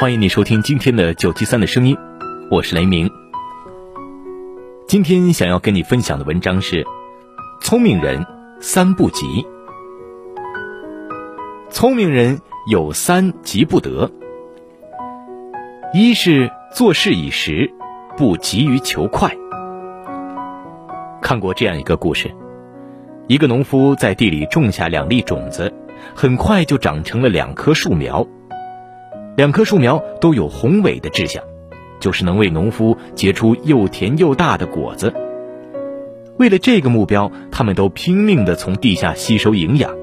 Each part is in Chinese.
欢迎你收听今天的九七三的声音，我是雷鸣。今天想要跟你分享的文章是：聪明人三不急。聪明人有三急不得：一是做事以时，不急于求快。看过这样一个故事：一个农夫在地里种下两粒种子，很快就长成了两棵树苗。两棵树苗都有宏伟的志向，就是能为农夫结出又甜又大的果子。为了这个目标，他们都拼命地从地下吸收营养。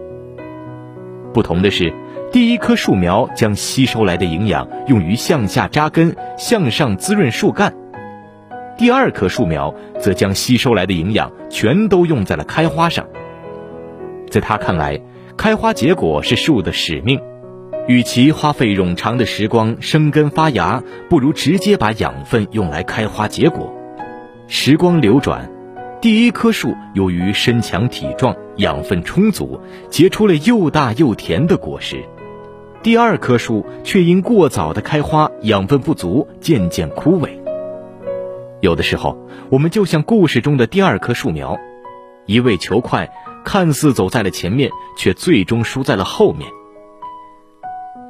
不同的是，第一棵树苗将吸收来的营养用于向下扎根、向上滋润树干；第二棵树苗则将吸收来的营养全都用在了开花上。在他看来，开花结果是树的使命。与其花费冗长的时光生根发芽，不如直接把养分用来开花结果。时光流转，第一棵树由于身强体壮、养分充足，结出了又大又甜的果实；第二棵树却因过早的开花，养分不足，渐渐枯萎。有的时候，我们就像故事中的第二棵树苗，一味求快，看似走在了前面，却最终输在了后面。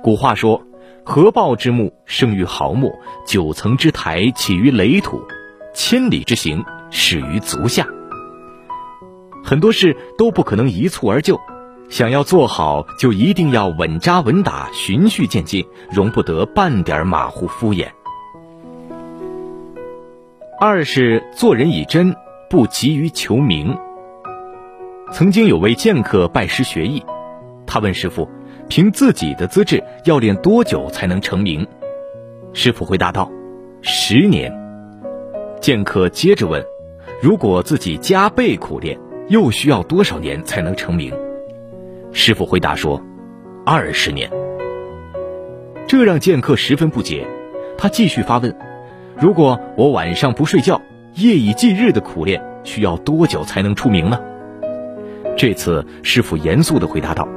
古话说：“合抱之木，生于毫末；九层之台，起于垒土；千里之行，始于足下。”很多事都不可能一蹴而就，想要做好，就一定要稳扎稳打、循序渐进，容不得半点马虎敷衍。二是做人以真，不急于求名。曾经有位剑客拜师学艺，他问师傅。凭自己的资质，要练多久才能成名？师傅回答道：“十年。”剑客接着问：“如果自己加倍苦练，又需要多少年才能成名？”师傅回答说：“二十年。”这让剑客十分不解，他继续发问：“如果我晚上不睡觉，夜以继日的苦练，需要多久才能出名呢？”这次师傅严肃地回答道。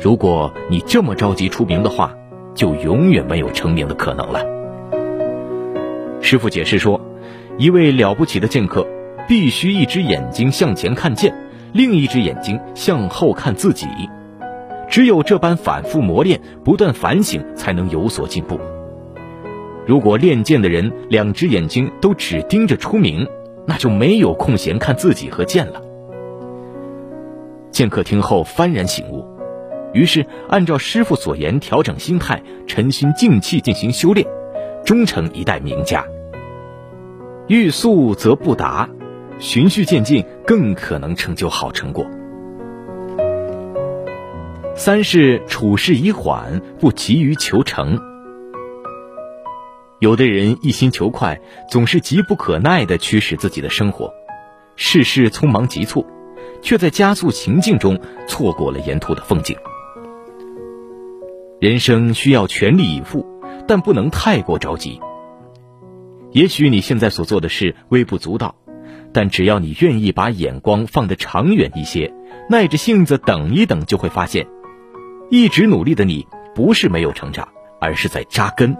如果你这么着急出名的话，就永远没有成名的可能了。师傅解释说，一位了不起的剑客，必须一只眼睛向前看剑，另一只眼睛向后看自己。只有这般反复磨练、不断反省，才能有所进步。如果练剑的人两只眼睛都只盯着出名，那就没有空闲看自己和剑了。剑客听后幡然醒悟。于是，按照师傅所言调整心态，沉心静气进行修炼，终成一代名家。欲速则不达，循序渐进更可能成就好成果。三是处事以缓，不急于求成。有的人一心求快，总是急不可耐地驱使自己的生活，事事匆忙急促，却在加速行进中错过了沿途的风景。人生需要全力以赴，但不能太过着急。也许你现在所做的事微不足道，但只要你愿意把眼光放得长远一些，耐着性子等一等，就会发现，一直努力的你不是没有成长，而是在扎根。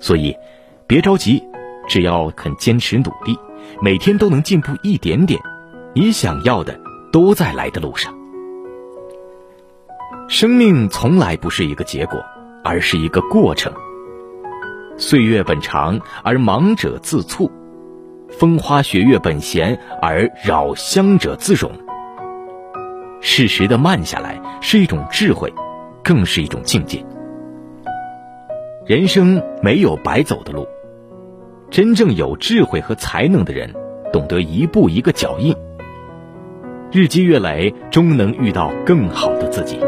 所以，别着急，只要肯坚持努力，每天都能进步一点点，你想要的都在来的路上。生命从来不是一个结果，而是一个过程。岁月本长，而忙者自促；风花雪月本闲，而扰香者自冗。适时的慢下来是一种智慧，更是一种境界。人生没有白走的路，真正有智慧和才能的人，懂得一步一个脚印，日积月累，终能遇到更好的自己。